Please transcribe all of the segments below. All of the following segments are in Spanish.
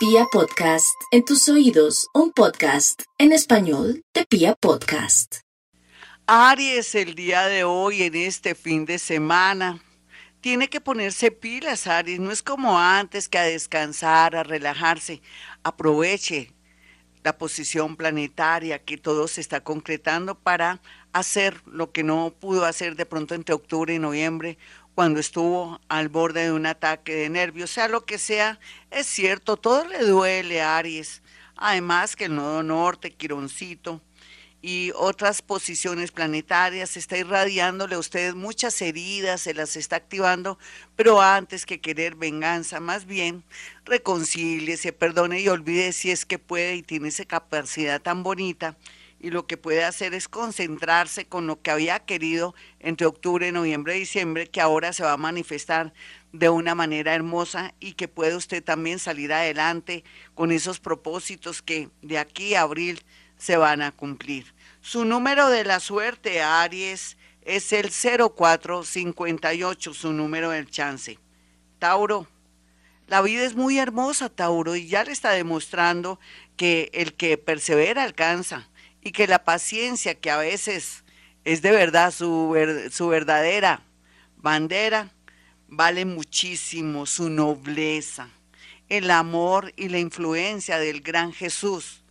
Pia Podcast, en tus oídos, un podcast en español de Pia Podcast. Aries, el día de hoy, en este fin de semana, tiene que ponerse pilas, Aries. No es como antes que a descansar, a relajarse. Aproveche la posición planetaria que todo se está concretando para hacer lo que no pudo hacer de pronto entre octubre y noviembre cuando estuvo al borde de un ataque de nervios, sea lo que sea, es cierto, todo le duele a Aries. Además que el nodo norte, Quironcito y otras posiciones planetarias está irradiándole a ustedes muchas heridas, se las está activando, pero antes que querer venganza, más bien reconcíliese, perdone y olvide si es que puede y tiene esa capacidad tan bonita y lo que puede hacer es concentrarse con lo que había querido entre octubre, noviembre diciembre, que ahora se va a manifestar de una manera hermosa y que puede usted también salir adelante con esos propósitos que de aquí a abril se van a cumplir. Su número de la suerte, Aries, es el 0458, su número del chance. Tauro, la vida es muy hermosa, Tauro, y ya le está demostrando que el que persevera alcanza y que la paciencia, que a veces es de verdad su, su verdadera bandera, vale muchísimo su nobleza, el amor y la influencia del gran Jesús,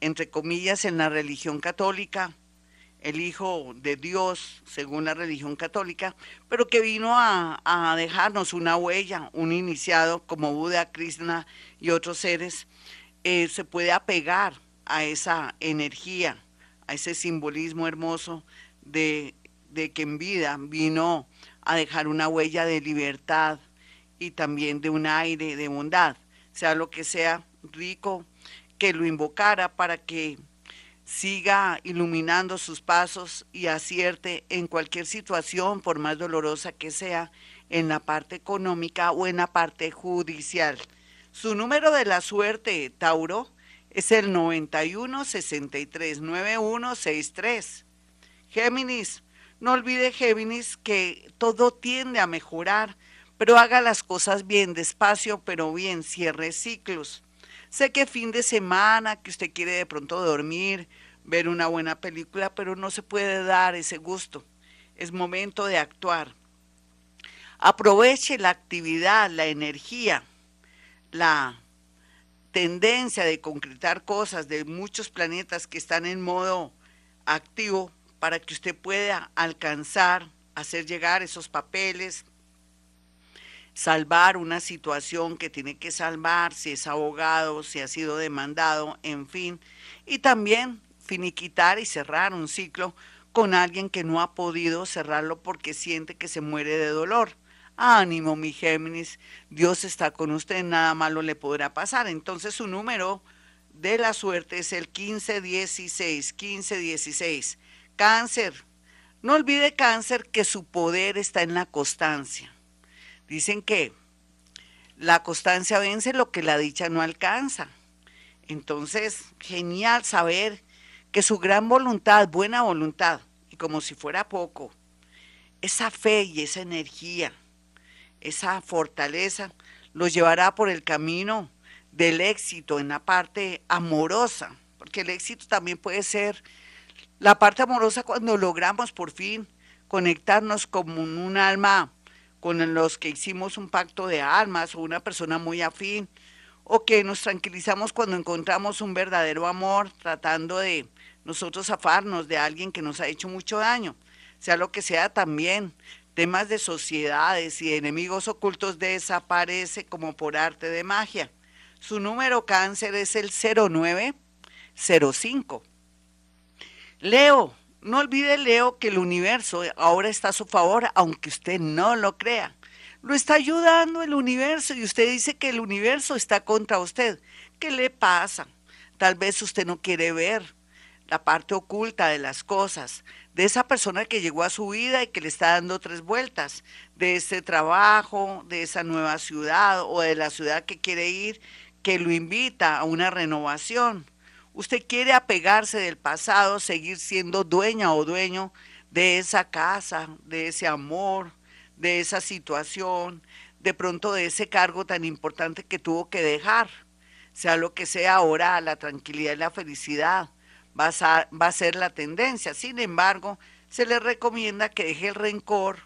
entre comillas, en la religión católica, el Hijo de Dios, según la religión católica, pero que vino a, a dejarnos una huella, un iniciado como Buda, Krishna y otros seres, eh, se puede apegar a esa energía, a ese simbolismo hermoso de, de que en vida vino a dejar una huella de libertad y también de un aire de bondad, sea lo que sea rico, que lo invocara para que siga iluminando sus pasos y acierte en cualquier situación, por más dolorosa que sea, en la parte económica o en la parte judicial. Su número de la suerte, Tauro, es el 91639163. Géminis, no olvide Géminis que todo tiende a mejorar, pero haga las cosas bien, despacio, pero bien, cierre ciclos. Sé que fin de semana, que usted quiere de pronto dormir, ver una buena película, pero no se puede dar ese gusto. Es momento de actuar. Aproveche la actividad, la energía, la tendencia de concretar cosas de muchos planetas que están en modo activo para que usted pueda alcanzar, hacer llegar esos papeles, salvar una situación que tiene que salvar, si es abogado, si ha sido demandado, en fin, y también finiquitar y cerrar un ciclo con alguien que no ha podido cerrarlo porque siente que se muere de dolor. Ánimo, mi Géminis, Dios está con usted, nada malo le podrá pasar. Entonces su número de la suerte es el 1516, 1516. Cáncer, no olvide cáncer que su poder está en la constancia. Dicen que la constancia vence lo que la dicha no alcanza. Entonces, genial saber que su gran voluntad, buena voluntad, y como si fuera poco, esa fe y esa energía, esa fortaleza, los llevará por el camino del éxito en la parte amorosa, porque el éxito también puede ser la parte amorosa cuando logramos por fin conectarnos como un alma con los que hicimos un pacto de almas o una persona muy afín, o que nos tranquilizamos cuando encontramos un verdadero amor tratando de nosotros zafarnos de alguien que nos ha hecho mucho daño, sea lo que sea también, temas de sociedades y enemigos ocultos desaparece como por arte de magia. Su número cáncer es el 0905. Leo, no olvide Leo que el universo ahora está a su favor, aunque usted no lo crea. Lo está ayudando el universo y usted dice que el universo está contra usted. ¿Qué le pasa? Tal vez usted no quiere ver la parte oculta de las cosas, de esa persona que llegó a su vida y que le está dando tres vueltas, de ese trabajo, de esa nueva ciudad o de la ciudad que quiere ir, que lo invita a una renovación. Usted quiere apegarse del pasado, seguir siendo dueña o dueño de esa casa, de ese amor, de esa situación, de pronto de ese cargo tan importante que tuvo que dejar sea lo que sea ahora, la tranquilidad y la felicidad va a, va a ser la tendencia. Sin embargo, se le recomienda que deje el rencor,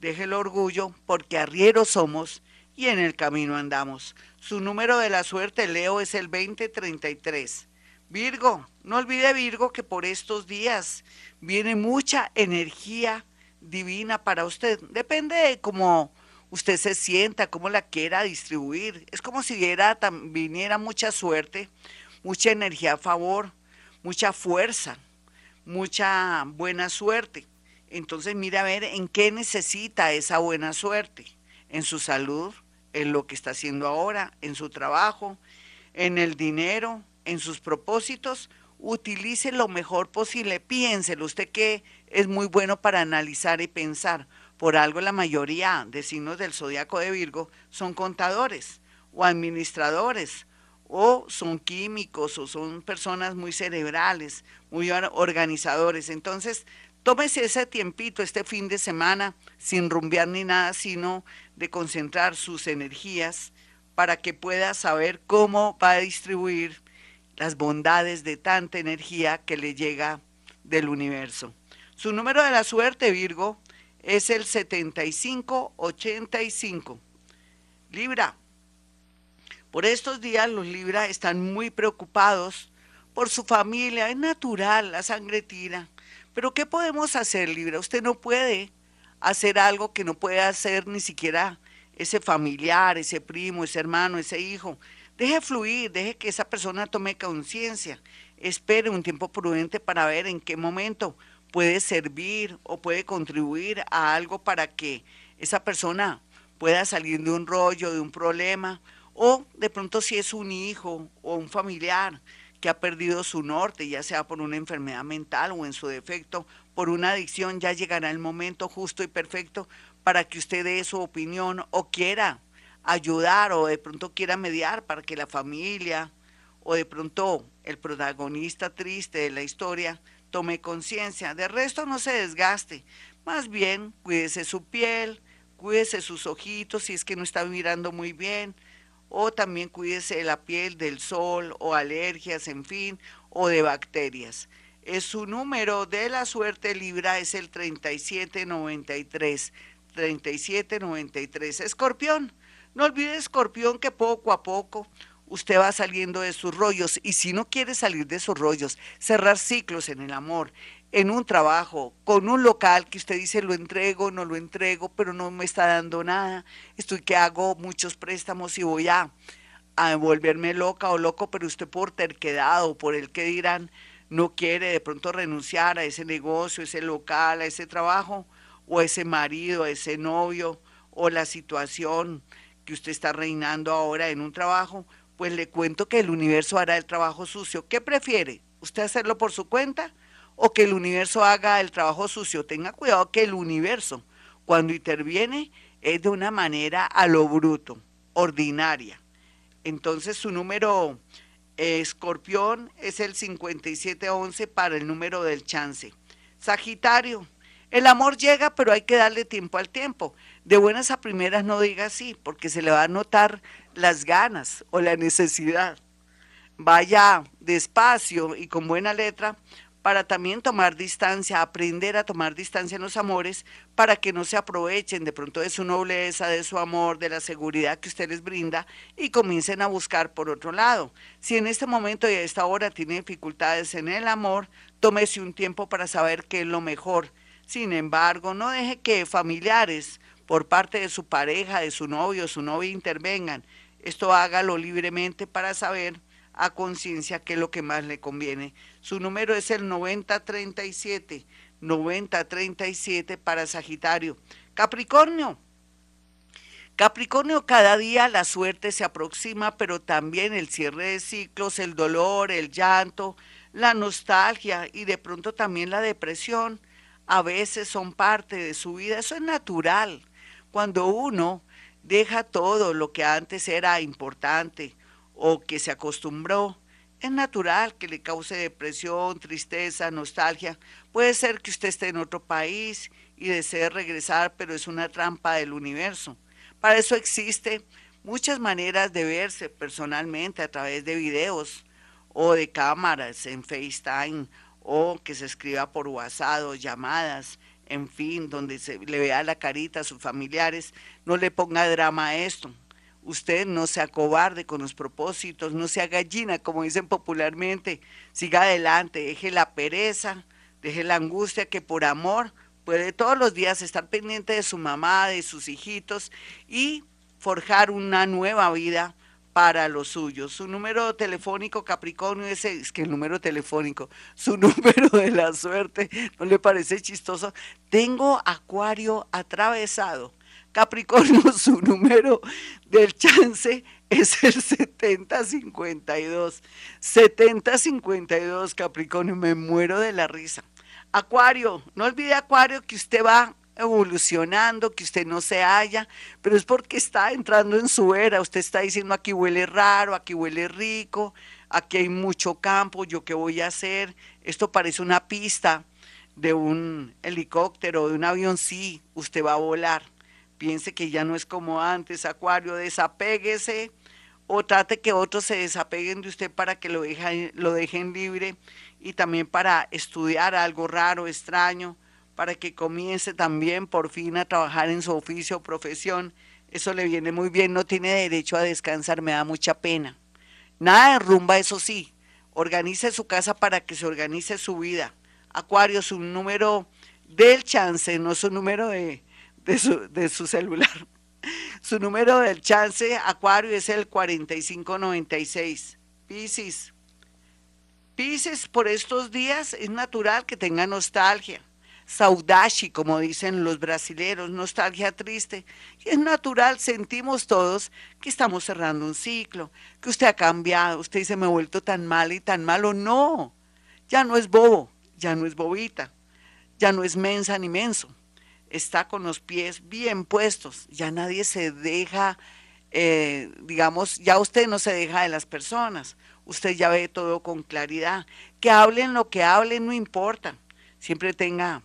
deje el orgullo, porque arrieros somos y en el camino andamos. Su número de la suerte, Leo, es el 2033. Virgo, no olvide Virgo que por estos días viene mucha energía divina para usted. Depende de cómo usted se sienta, cómo la quiera distribuir. Es como si viera, viniera mucha suerte, mucha energía a favor, mucha fuerza, mucha buena suerte. Entonces mira a ver en qué necesita esa buena suerte. En su salud, en lo que está haciendo ahora, en su trabajo, en el dinero, en sus propósitos. Utilice lo mejor posible. Piénselo. Usted que es muy bueno para analizar y pensar. Por algo la mayoría de signos del zodiaco de Virgo son contadores o administradores o son químicos o son personas muy cerebrales, muy organizadores. Entonces, tómese ese tiempito este fin de semana sin rumbear ni nada, sino de concentrar sus energías para que pueda saber cómo va a distribuir las bondades de tanta energía que le llega del universo. Su número de la suerte, Virgo, es el 7585. Libra. Por estos días los Libra están muy preocupados por su familia. Es natural, la sangre tira. Pero ¿qué podemos hacer, Libra? Usted no puede hacer algo que no puede hacer ni siquiera ese familiar, ese primo, ese hermano, ese hijo. Deje fluir, deje que esa persona tome conciencia. Espere un tiempo prudente para ver en qué momento puede servir o puede contribuir a algo para que esa persona pueda salir de un rollo, de un problema, o de pronto si es un hijo o un familiar que ha perdido su norte, ya sea por una enfermedad mental o en su defecto por una adicción, ya llegará el momento justo y perfecto para que usted dé su opinión o quiera ayudar o de pronto quiera mediar para que la familia o de pronto el protagonista triste de la historia tome conciencia. De resto no se desgaste. Más bien, cuídese su piel, cuídese sus ojitos si es que no está mirando muy bien, o también cuídese de la piel del sol o alergias, en fin, o de bacterias. Es su número de la suerte Libra es el 3793. 3793. Escorpión. No olvide, Escorpión, que poco a poco usted va saliendo de sus rollos y si no quiere salir de sus rollos, cerrar ciclos en el amor, en un trabajo, con un local que usted dice lo entrego, no lo entrego, pero no me está dando nada, estoy que hago muchos préstamos y voy a, a volverme loca o loco, pero usted por terquedad o por el que dirán, no quiere de pronto renunciar a ese negocio, ese local, a ese trabajo, o ese marido, a ese novio, o la situación que usted está reinando ahora en un trabajo, pues le cuento que el universo hará el trabajo sucio. ¿Qué prefiere? ¿Usted hacerlo por su cuenta o que el universo haga el trabajo sucio? Tenga cuidado que el universo, cuando interviene, es de una manera a lo bruto, ordinaria. Entonces su número eh, escorpión es el 5711 para el número del chance. Sagitario, el amor llega, pero hay que darle tiempo al tiempo. De buenas a primeras no diga así, porque se le va a notar las ganas o la necesidad. Vaya despacio y con buena letra para también tomar distancia, aprender a tomar distancia en los amores, para que no se aprovechen de pronto de su nobleza, de su amor, de la seguridad que usted les brinda y comiencen a buscar por otro lado. Si en este momento y a esta hora tiene dificultades en el amor, tómese un tiempo para saber qué es lo mejor. Sin embargo, no deje que familiares por parte de su pareja, de su novio, su novia intervengan esto hágalo libremente para saber a conciencia qué es lo que más le conviene. Su número es el 9037, 9037 para Sagitario. Capricornio. Capricornio, cada día la suerte se aproxima, pero también el cierre de ciclos, el dolor, el llanto, la nostalgia y de pronto también la depresión a veces son parte de su vida. Eso es natural. Cuando uno deja todo lo que antes era importante o que se acostumbró. Es natural que le cause depresión, tristeza, nostalgia. Puede ser que usted esté en otro país y desee regresar, pero es una trampa del universo. Para eso existe muchas maneras de verse personalmente a través de videos o de cámaras en FaceTime o que se escriba por WhatsApp llamadas, en fin, donde se le vea la carita a sus familiares, no le ponga drama a esto. Usted no se acobarde con los propósitos, no sea gallina, como dicen popularmente, siga adelante, deje la pereza, deje la angustia que por amor puede todos los días estar pendiente de su mamá, de sus hijitos y forjar una nueva vida para los suyos. Su número telefónico Capricornio es, es que el número telefónico, su número de la suerte, ¿no le parece chistoso? Tengo Acuario atravesado. Capricornio, su número del chance es el 7052. 7052, Capricornio, me muero de la risa. Acuario, no olvide Acuario que usted va evolucionando, que usted no se halla, pero es porque está entrando en su era, usted está diciendo aquí huele raro, aquí huele rico, aquí hay mucho campo, yo qué voy a hacer, esto parece una pista de un helicóptero, de un avión, sí, usted va a volar, piense que ya no es como antes, Acuario, desapéguese o trate que otros se desapeguen de usted para que lo, dejen, lo dejen libre y también para estudiar algo raro, extraño, para que comience también por fin a trabajar en su oficio o profesión. Eso le viene muy bien, no tiene derecho a descansar, me da mucha pena. Nada de rumba, eso sí. Organice su casa para que se organice su vida. Acuario, su número del chance, no su número de, de, su, de su celular. Su número del chance, Acuario, es el 4596. Piscis. Piscis, por estos días es natural que tenga nostalgia saudashi, como dicen los brasileros, nostalgia triste. Y es natural, sentimos todos que estamos cerrando un ciclo, que usted ha cambiado, usted dice, me he vuelto tan mal y tan malo. No, ya no es bobo, ya no es bobita, ya no es mensa ni menso. Está con los pies bien puestos, ya nadie se deja, eh, digamos, ya usted no se deja de las personas, usted ya ve todo con claridad. Que hablen lo que hablen, no importa. Siempre tenga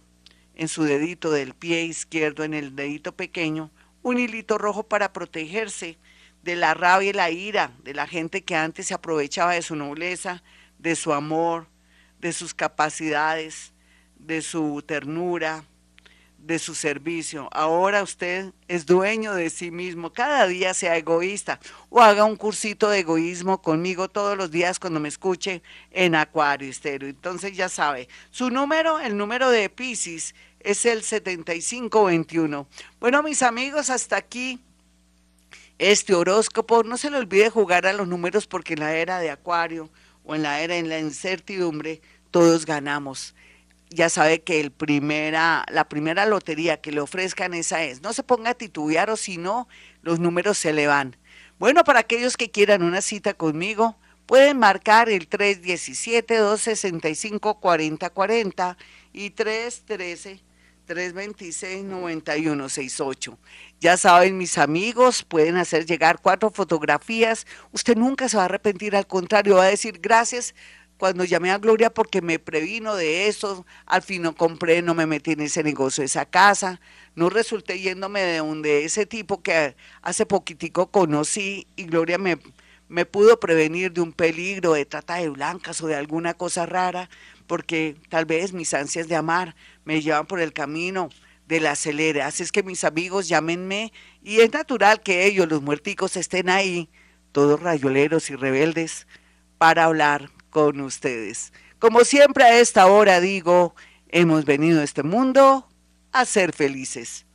en su dedito del pie izquierdo, en el dedito pequeño, un hilito rojo para protegerse de la rabia y la ira de la gente que antes se aprovechaba de su nobleza, de su amor, de sus capacidades, de su ternura, de su servicio. Ahora usted es dueño de sí mismo. Cada día sea egoísta o haga un cursito de egoísmo conmigo todos los días cuando me escuche en Acuario Estero. Entonces ya sabe, su número, el número de Pisces es el 7521. Bueno, mis amigos, hasta aquí este horóscopo. No se le olvide jugar a los números porque en la era de Acuario o en la era en la incertidumbre todos ganamos ya sabe que el primera, la primera lotería que le ofrezcan esa es. No se ponga a titubear o si no, los números se le van. Bueno, para aquellos que quieran una cita conmigo, pueden marcar el 317-265-4040 y 313-326-9168. Ya saben, mis amigos, pueden hacer llegar cuatro fotografías. Usted nunca se va a arrepentir, al contrario, va a decir gracias cuando llamé a Gloria porque me previno de eso, al fin no compré, no me metí en ese negocio, esa casa, no resulté yéndome de donde ese tipo que hace poquitico conocí y Gloria me, me pudo prevenir de un peligro de trata de blancas o de alguna cosa rara, porque tal vez mis ansias de amar me llevan por el camino del acelere. Así es que mis amigos, llámenme y es natural que ellos, los muerticos, estén ahí, todos rayoleros y rebeldes, para hablar con ustedes. Como siempre a esta hora digo, hemos venido a este mundo a ser felices.